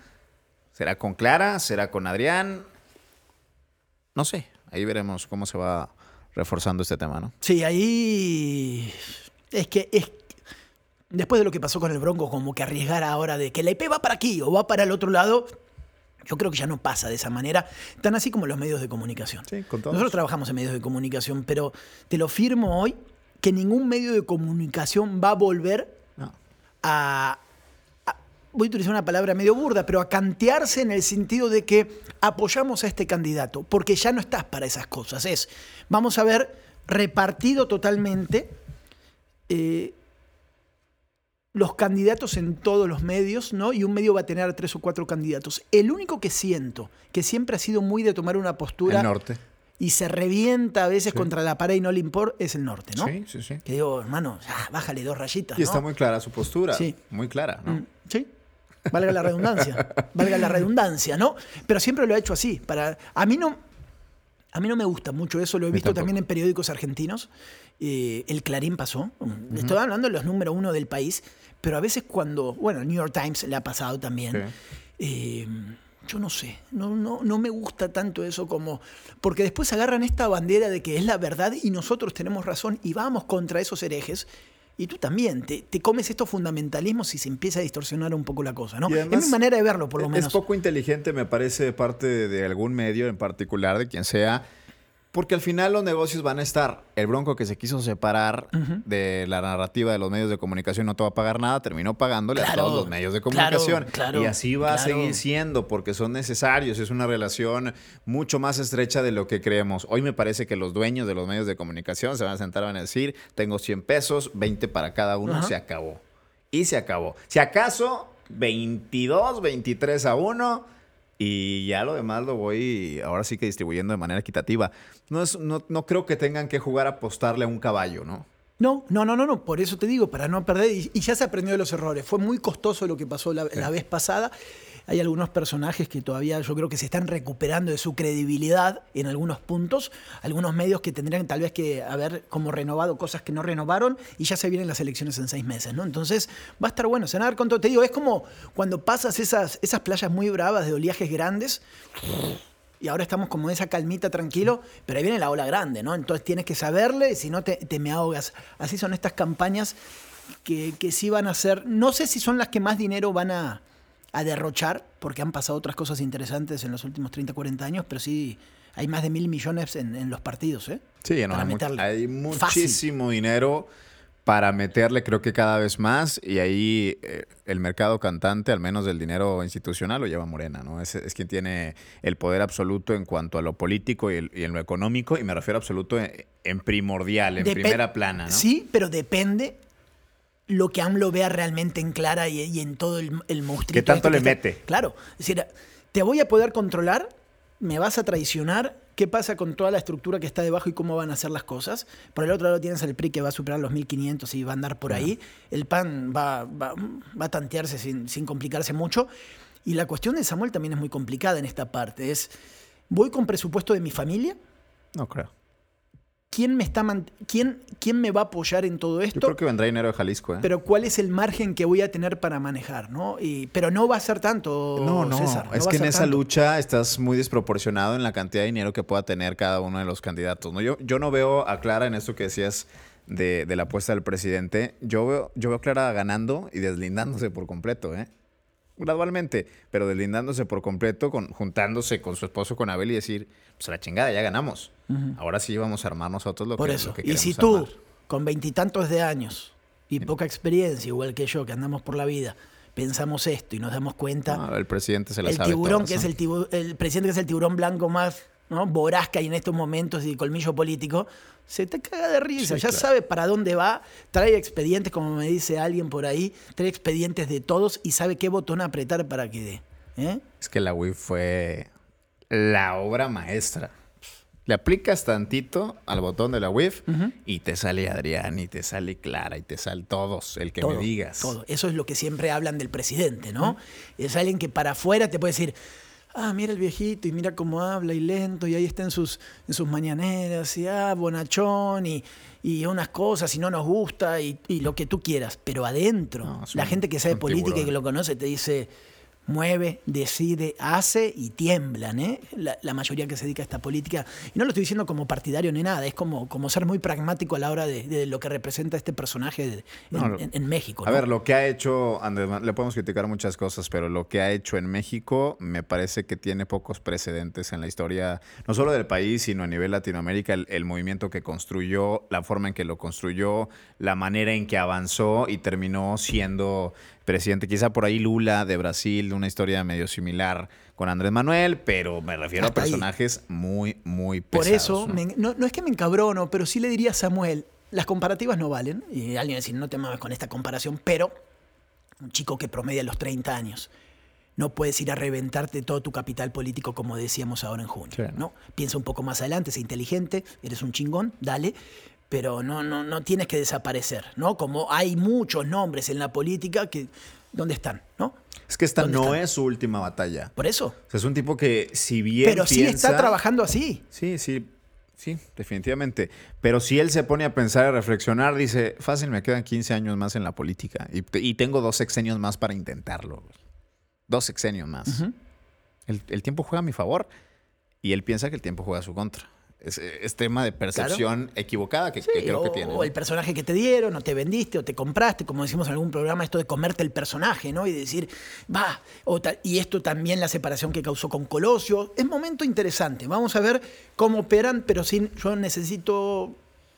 ¿Será con Clara? ¿Será con Adrián? No sé. Ahí veremos cómo se va reforzando este tema, ¿no? Sí, ahí. Es que es. Después de lo que pasó con el Bronco, como que arriesgar ahora de que la IP va para aquí o va para el otro lado, yo creo que ya no pasa de esa manera, tan así como los medios de comunicación. Sí, con todos. Nosotros trabajamos en medios de comunicación, pero te lo firmo hoy que ningún medio de comunicación va a volver No. a, a- voy a utilizar una palabra medio burda, pero a cantearse en el sentido de que apoyamos a este candidato, porque ya no estás para esas cosas. Es, vamos a ver repartido totalmente eh, los candidatos en todos los medios, ¿no? Y un medio va a tener tres o cuatro candidatos. El único que siento que siempre ha sido muy de tomar una postura El norte. y se revienta a veces Sí. contra la pared y no le importa es el norte, ¿no? Sí, sí, sí. Que digo, hermano, bájale dos rayitas. Y está muy clara su postura. Sí. Muy clara, ¿no? Mm, Sí. Valga la redundancia. valga la redundancia, ¿no? Pero siempre lo ha hecho así. Para, a mí no. A mí no me gusta mucho eso, lo he visto también en periódicos argentinos. Eh, el Clarín pasó. Estoy hablando de los número uno del país, pero a veces cuando. Bueno, el New York Times le ha pasado también. Eh, yo no sé, no, no, no me gusta tanto eso como. Porque después agarran esta bandera de que es la verdad y nosotros tenemos razón y vamos contra esos herejes. Y tú también, te, te comes estos fundamentalismos y se empieza a distorsionar un poco la cosa, ¿no? Es mi manera de verlo, por lo es menos. poco inteligente, me parece, de parte de algún medio en particular, de quien sea, porque al final los negocios van a estar. El bronco que se quiso separar de la narrativa de los medios de comunicación no te va a pagar nada, terminó pagándole a todos los medios de comunicación. claro, y así va a seguir siendo, porque son necesarios. Es una relación mucho más estrecha de lo que creemos. Hoy me parece que los dueños de los medios de comunicación se van a sentar y van a decir: Tengo 100 pesos, 20 para cada uno, se acabó. Y se acabó. Si acaso, 22, 23 a 1. Y ya lo demás lo voy ahora sí que distribuyendo de manera equitativa. No, es, no, no creo que tengan que jugar a apostarle a un caballo, ¿no? No, no, no, no, no, por eso te digo, para no perder, y, y ya se aprendió de los errores. Fue muy costoso lo que pasó la, la vez pasada. Hay algunos personajes que todavía yo creo que se están recuperando de su credibilidad en algunos puntos, algunos medios que tendrían tal vez que haber como renovado cosas que no renovaron y ya se vienen las elecciones en seis meses, ¿no? Entonces va a estar bueno, se van a dar cuenta, te digo, es como cuando pasas esas, esas playas muy bravas de oleajes grandes y ahora estamos como en esa calmita tranquilo, pero ahí viene la ola grande, ¿no? Entonces tienes que saberle, si no te, te me ahogas. Así son estas campañas que, que sí van a ser, no sé si son las que más dinero van a, a derrochar, porque han pasado otras cosas interesantes en los últimos 30, 40 años, pero sí hay más de mil millones en, en los partidos, ¿eh? Sí, no, hay, mu- hay Fácil. muchísimo dinero para meterle, creo que cada vez más. Y ahí eh, el mercado cantante, al menos del dinero institucional, lo lleva Morena, ¿no? Es, es quien tiene el poder absoluto en cuanto a lo político y, el- y en lo económico. Y me refiero absoluto en, en primordial, en primera plana, ¿no? Sí, pero depende lo que AMLO vea realmente en clara y, y en todo el, el monstruito. ¿Qué tanto este le está- mete? Claro. Es decir, te voy a poder controlar, me vas a traicionar. ¿Qué pasa con toda la estructura que está debajo y cómo van a hacer las cosas? Por el otro lado tienes al PRI que va a superar los 1.500 y va a andar por ahí. El PAN va, va- va a tantearse sin, sin complicarse mucho. Y la cuestión de Samuel también es muy complicada en esta parte. Es, ¿voy con presupuesto de mi familia? No creo. ¿Quién me, está quién, ¿Quién me va a apoyar en todo Yo esto? creo que vendrá dinero de Jalisco, ¿eh? Pero ¿cuál es el margen que voy a tener para manejar? ¿no? Y, pero no va a ser tanto, No, no, César. no es que en esa tanto. lucha estás muy desproporcionado en la cantidad de dinero que pueda tener cada uno de los candidatos. ¿no? Yo, yo no veo a Clara en esto que decías de, de la apuesta del presidente. Yo veo, yo veo a Clara ganando y deslindándose por completo, ¿eh? Gradualmente, pero deslindándose por completo, con, juntándose con su esposo, con Abel y decir, pues la chingada, ya ganamos. Ahora sí vamos a armar nosotros lo Por que, eso. lo que Y queremos si tú, armar. con veintitantos de años y poca experiencia, igual que yo, que andamos por la vida, pensamos esto y nos damos cuenta, Ah, el presidente se la el sabe tiburón, todas, que es ¿no? el, tibu- el presidente que es el tiburón blanco más ¿no? voraz que hay en estos momentos y colmillo político, se te caga de risa, Sí, ya claro. sabe para dónde va, trae expedientes, como me dice alguien por ahí, trae expedientes de todos y sabe qué botón apretar para que dé. ¿eh? Es que la WIF fue la obra maestra. Le aplicas tantito al botón de la WIF y te sale Adrián y te sale Clara y te sale todos, el que todo, me digas. Todo. Eso es lo que siempre hablan del presidente, ¿no? Es alguien que para afuera te puede decir, ah, mira el viejito y mira cómo habla y lento y ahí está en sus, en sus mañaneras y ah, bonachón y, y unas cosas y no nos gusta y, y lo que tú quieras. Pero adentro, No, la gente que sabe política y que lo conoce te dice... Mueve, decide, hace y tiemblan, ¿eh? La, la mayoría que se dedica a esta política. Y no lo estoy diciendo como partidario ni nada, es como, como ser muy pragmático a la hora de, de lo que representa este personaje de- No, en, lo- en- en México. A ver, lo que ha hecho, Andrés, le podemos criticar muchas cosas, pero lo que ha hecho en México me parece que tiene pocos precedentes en la historia, no solo del país, sino a nivel Latinoamérica, el, el movimiento que construyó, la forma en que lo construyó, la manera en que avanzó y terminó siendo presidente. Quizá por ahí Lula de Brasil, una historia medio similar con Andrés Manuel, pero me refiero Hasta a ahí. personajes muy, muy Por pesados. eso, ¿no? me- no, no es que me encabrono, pero sí le diría a Samuel, las comparativas no valen. Y alguien decir, no te mames con esta comparación, pero un chico que promedia los 30 años, no puedes ir a reventarte todo tu capital político como decíamos ahora en junio. Sí. ¿no? Piensa un poco más adelante, sé inteligente, eres un chingón, dale. Pero no, no, no tienes que desaparecer, ¿no? Como hay muchos nombres en la política que. ¿Dónde están? ¿No? Es que esta ¿Dónde no están? es su última batalla. Por eso. O sea, es un tipo que, si bien Pero sí está trabajando así. Sí, sí, sí, definitivamente. Pero si él se pone a pensar y a reflexionar, dice, fácil, me quedan 15 años más en la política y, y tengo dos sexenios más para intentarlo. Dos sexenios más. el, el tiempo juega a mi favor y él piensa que el tiempo juega a su contra. Es, es tema de percepción equivocada que, creo o, que tiene. o el personaje que te dieron, o te vendiste, o te compraste, como decimos en algún programa, esto de comerte el personaje, ¿no? Y decir, va, y esto también la separación que causó con Colosio. Es momento interesante. Vamos a ver cómo operan, pero sin, yo necesito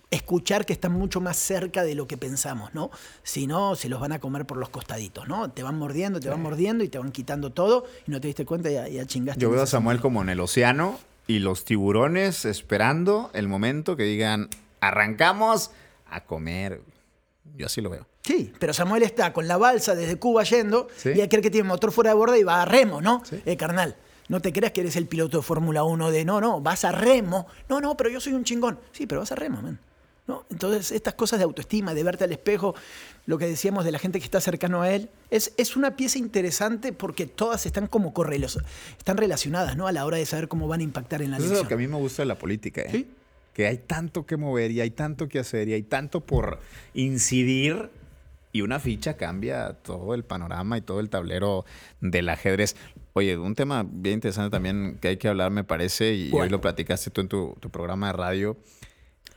escuchar que están mucho más cerca de lo que pensamos, ¿no? Si no, se los van a comer por los costaditos, ¿no? Te van mordiendo, te van mordiendo y te van quitando todo y no te diste cuenta y ya, ya chingaste. Yo veo a Samuel como en el océano y los tiburones esperando el momento que digan, arrancamos a comer. Yo así lo veo. Sí, pero Samuel está con la balsa desde Cuba yendo Sí. y aquel que tiene motor fuera de borda y va a remo, ¿no? Sí. Eh, carnal, no te creas que eres el piloto de Fórmula 1 de no, no, vas a remo. No, no, pero yo soy un chingón. Sí, pero vas a remo, man. ¿No? Entonces, estas cosas de autoestima, de verte al espejo, lo que decíamos de la gente que está cercano a él, es, es una pieza interesante porque todas están como correlos, están relacionadas ¿no? a la hora de saber cómo van a impactar en la Eso es lo que a mí me gusta de la política, ¿eh? Sí. Que hay tanto que mover y hay tanto que hacer y hay tanto por incidir. Y una ficha cambia todo el panorama y todo el tablero del ajedrez. Oye, un tema bien interesante también que hay que hablar, me parece, y hoy lo platicaste tú en tu, tu programa de radio.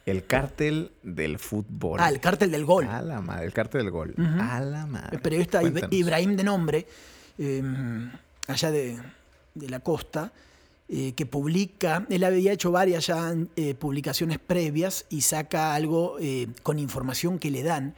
El cártel del fútbol. Ah, el cártel del gol. A la madre, el cártel del gol. A la madre. El periodista Cuéntanos. Ibrahim de nombre, eh, allá de, de la costa, eh, que publica, él había hecho varias ya eh, publicaciones previas y saca algo eh, con información que le dan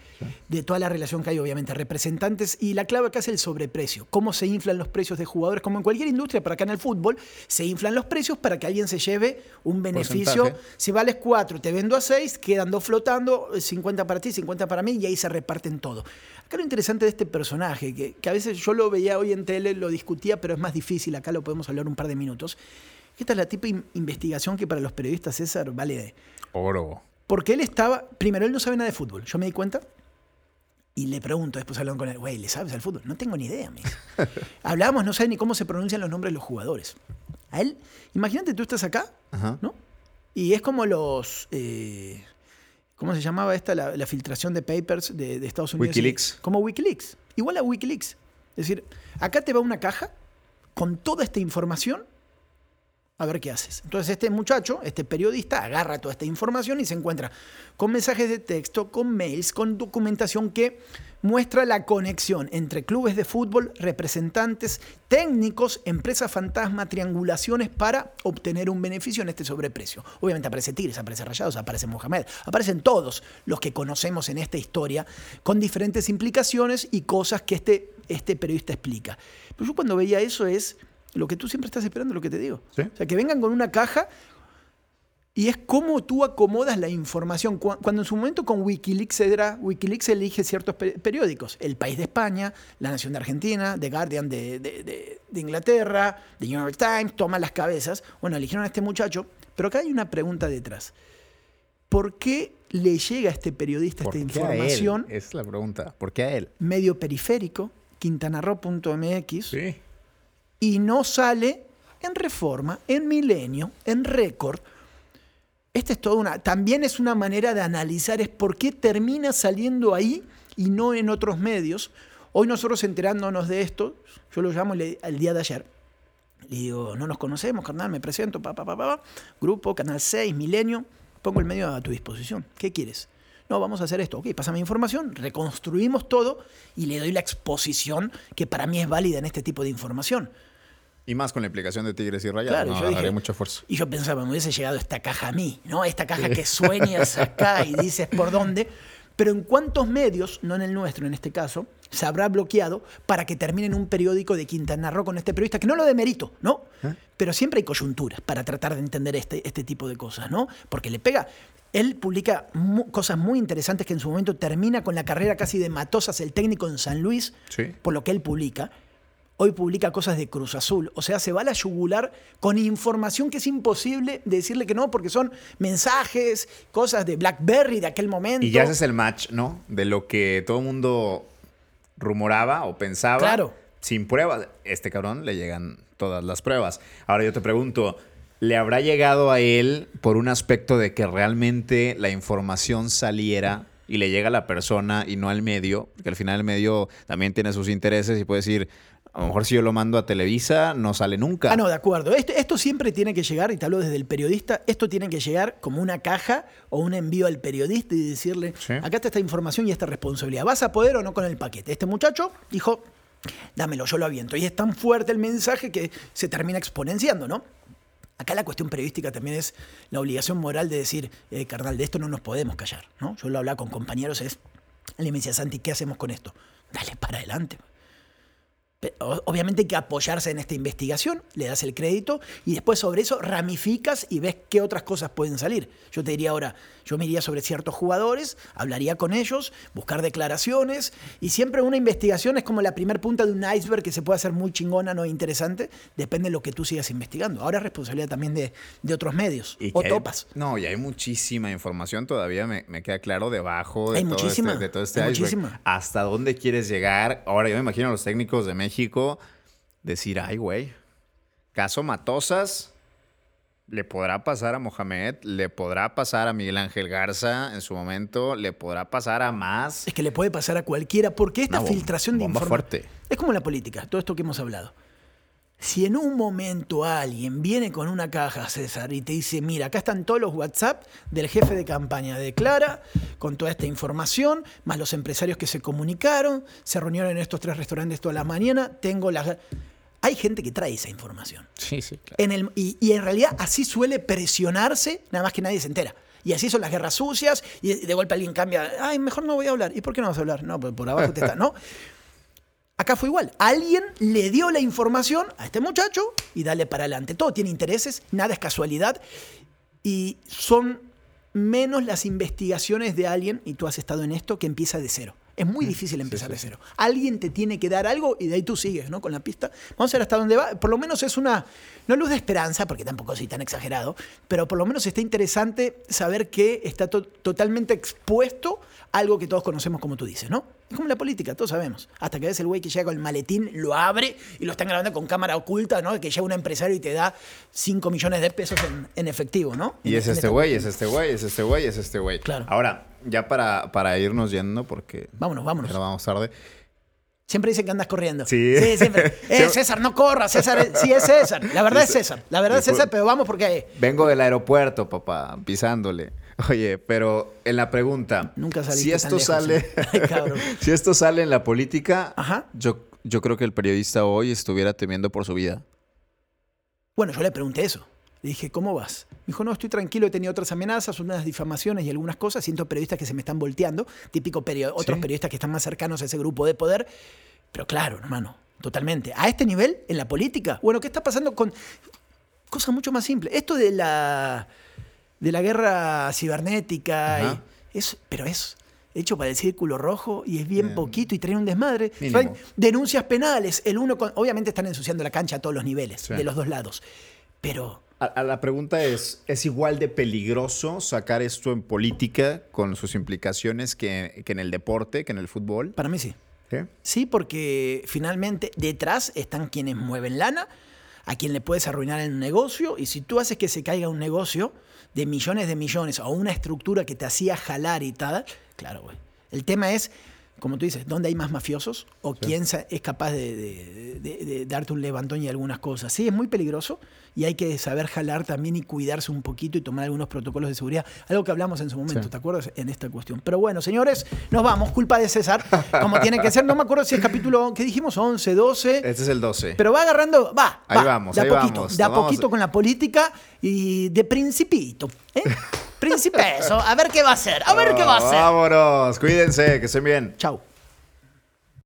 de toda la relación que hay, obviamente, representantes. Y la clave acá es el sobreprecio, cómo se inflan los precios de jugadores, como en cualquier industria, pero acá en el fútbol, se inflan los precios para que alguien se lleve un beneficio. Porcentaje. Si vales 4, te vendo a 6, quedan dos flotando, 50 para ti, 50 para mí, y ahí se reparten todo. Acá lo interesante de este personaje, que, que a veces yo lo veía hoy en tele, lo discutía, pero es más difícil, acá lo podemos hablar un par de minutos. Esta es la tipo de investigación que para los periodistas, César, vale de... Oro. Porque él estaba, primero, él no sabe nada de fútbol, yo me di cuenta. Y le pregunto, después hablando con él, güey, ¿le sabes al fútbol? No tengo ni idea, dice. (laughs) Hablábamos, no sabe ni cómo se pronuncian los nombres de los jugadores. A él, imagínate, tú estás acá, Ajá. ¿no? Y es como los. eh, ¿Cómo se llamaba esta? La, la filtración de papers de, de Estados Unidos. Wikileaks. Como Wikileaks. Igual a Wikileaks. Es decir, acá te va una caja con toda esta información. A ver qué haces. Entonces este muchacho, este periodista, agarra toda esta información y se encuentra con mensajes de texto, con mails, con documentación que muestra la conexión entre clubes de fútbol, representantes, técnicos, empresas fantasma, triangulaciones para obtener un beneficio en este sobreprecio. Obviamente aparece Tigres, aparece Rayados, aparece Mohamed, aparecen todos los que conocemos en esta historia con diferentes implicaciones y cosas que este, este periodista explica. Pero yo cuando veía eso es lo que tú siempre estás esperando, lo que te digo. Sí. O sea, que vengan con una caja y es cómo tú acomodas la información. Cu- Cuando en su momento con Wikileaks era, Wikileaks elige ciertos pe- periódicos. El País de España, La Nación de Argentina, The Guardian de, de- de- de Inglaterra, The New York Times, toma las cabezas. Bueno, eligieron a este muchacho, pero acá hay una pregunta detrás. ¿Por qué le llega a este periodista ¿Por esta qué a él? información? Es la pregunta. ¿Por qué a él? Medio periférico, quintanarro.mx, Sí. Y no sale en Reforma, en Milenio, en Récord. Esta es toda una. También es una manera de analizar es por qué termina saliendo ahí y no en otros medios. Hoy nosotros enterándonos de esto, yo lo llamo al día de ayer. Le digo, no nos conocemos, carnal, me presento, pa, pa, pa, pa, pa. grupo, Canal 6, Milenio, pongo el medio a tu disposición. ¿Qué quieres? No, vamos a hacer esto. Ok, pásame información, reconstruimos todo y le doy la exposición que para mí es válida en este tipo de información. Y más con la implicación de Tigres y Rayados. Claro, no, yo dije- mucho esfuerzo. Y yo pensaba, me hubiese llegado esta caja a mí, ¿no? Esta caja que sueñas acá y dices por dónde. Pero en cuántos medios, no en el nuestro en este caso, se habrá bloqueado para que termine en un periódico de Quintana Roo con este periodista, que no lo demerito, ¿no? Pero siempre hay coyunturas para tratar de entender este, este tipo de cosas, ¿no? Porque le pega. Él publica mu- cosas muy interesantes que en su momento termina con la carrera casi de Matosas, el técnico en San Luis, Sí. por lo que él publica. Hoy publica cosas de Cruz Azul. O sea, se va a la yugular con información que es imposible de decirle que no, porque son mensajes, cosas de Blackberry de aquel momento. Y ya ese es el match, ¿no? De lo que todo el mundo rumoraba o pensaba. Claro. Sin pruebas. Este cabrón le llegan todas las pruebas. Ahora yo te pregunto, ¿le habrá llegado a él por un aspecto de que realmente la información saliera y le llega a la persona y no al medio? Porque al final el medio también tiene sus intereses y puede decir, a lo mejor si yo lo mando a Televisa, no sale nunca. Ah, no, de acuerdo. Esto, esto siempre tiene que llegar, y te hablo desde el periodista, esto tiene que llegar como una caja o un envío al periodista y decirle, Sí. acá está esta información y esta responsabilidad. ¿Vas a poder o no con el paquete? Este muchacho dijo, dámelo, yo lo aviento. Y es tan fuerte el mensaje que se termina exponenciando, ¿no? Acá la cuestión periodística también es la obligación moral de decir, eh, carnal, de esto no nos podemos callar, ¿no? Yo lo hablaba con compañeros, es, él me decía, Santi, ¿qué hacemos con esto? Dale para adelante. Obviamente hay que apoyarse en esta investigación, le das el crédito y después sobre eso ramificas y ves qué otras cosas pueden salir. Yo te diría ahora, yo me iría sobre ciertos jugadores, hablaría con ellos, buscar declaraciones y siempre una investigación es como la primer punta de un iceberg que se puede hacer muy chingona, no interesante, depende de lo que tú sigas investigando. Ahora es responsabilidad también de, otros medios o topas. no, y hay muchísima información todavía, me, queda claro, debajo de, todo, este, de todo este iceberg. ¿Hasta dónde quieres llegar? Ahora yo me imagino a los técnicos de México México decir, ay, güey, caso Matosas, le podrá pasar a Mohamed, le podrá pasar a Miguel Ángel Garza en su momento, le podrá pasar a más. Es que le puede pasar a cualquiera, porque esta filtración de información es como la política, todo esto que hemos hablado. Si en un momento alguien viene con una caja, César, y te dice, mira, acá están todos los WhatsApp del jefe de campaña de Clara, con toda esta información, más los empresarios que se comunicaron, se reunieron en estos tres restaurantes toda la mañana, tengo las... Hay gente que trae esa información. Sí, sí, claro. En el, y, en realidad así suele presionarse, nada más que nadie se entera. Y así son las guerras sucias, y de golpe alguien cambia, ay, mejor no voy a hablar. ¿Y por qué no vas a hablar? No, pues por abajo te está, ¿no? (laughs) Acá fue igual. Alguien le dio la información a este muchacho y dale para adelante. Todo tiene intereses, nada es casualidad. Y son menos las investigaciones de alguien, y tú has estado en esto, que empieza de cero. Es muy mm, difícil empezar de cero. Alguien te tiene que dar algo y de ahí tú sigues, ¿no? Con la pista. Vamos a ver hasta dónde va. Por lo menos es una, no luz de esperanza, porque tampoco soy tan exagerado, pero por lo menos está interesante saber que está totalmente expuesto algo que todos conocemos como tú dices, ¿no? Es como la política, todos sabemos. Hasta que ves el güey que llega con el maletín, lo abre y lo están grabando con cámara oculta, ¿no? Que llega un empresario y te da 5 millones de pesos en, efectivo, ¿no? Y es, este güey, es este güey, es este güey, es este güey. Claro. Ahora, ya para, para irnos yendo, porque. Vámonos, vámonos. Ya vamos tarde. Siempre dicen que andas corriendo. Sí. Sí, siempre. (laughs) Eh, César, no corras. César, sí es César. La verdad es César. La verdad es César, pero vamos porque... Vengo del aeropuerto, papá, pisándole. Oye, pero en la pregunta... Nunca si esto sale... (laughs) si esto sale en la política, Yo, yo creo que el periodista hoy estuviera temiendo por su vida. Bueno, yo le pregunté eso. Le dije, ¿cómo vas? Me dijo, no, estoy tranquilo, he tenido otras amenazas, unas difamaciones y algunas cosas. Siento periodistas que se me están volteando, típico otros periodistas que están más cercanos a ese grupo de poder. Pero claro, hermano, totalmente. A este nivel, en la política. Bueno, ¿qué está pasando con cosas mucho más simples? Esto de la, de la guerra cibernética, es, pero es hecho para el círculo rojo y es bien, poquito y trae un desmadre. denuncias penales, el uno obviamente están ensuciando la cancha a todos los niveles, de los dos lados. Pero a, la pregunta es, ¿es igual de peligroso sacar esto en política con sus implicaciones que, en el deporte, que en el fútbol? Para mí sí. ¿Sí? porque finalmente detrás están quienes mueven lana, a quien le puedes arruinar el negocio, y si tú haces que se caiga un negocio de millones de millones o una estructura que te hacía jalar y tal, claro, güey. El tema es como tú dices, ¿dónde hay más mafiosos? ¿O quién es capaz de, darte un levantón y algunas cosas? Sí, es muy peligroso y hay que saber jalar también y cuidarse un poquito y tomar algunos protocolos de seguridad. Algo que hablamos en su momento, ¿te acuerdas? En esta cuestión. Pero bueno, señores, nos vamos. Culpa de César, como tiene que ser. No me acuerdo si es capítulo, ¿qué dijimos? 11, 12. Este es el 12. Pero va agarrando, va. Ahí vamos, de a poquito, De a poquito con la política y de principito. ¿eh? (laughs) Príncipe eso, a ver qué va a hacer, a ver qué va a hacer. Vámonos, cuídense, que estén bien. Chao.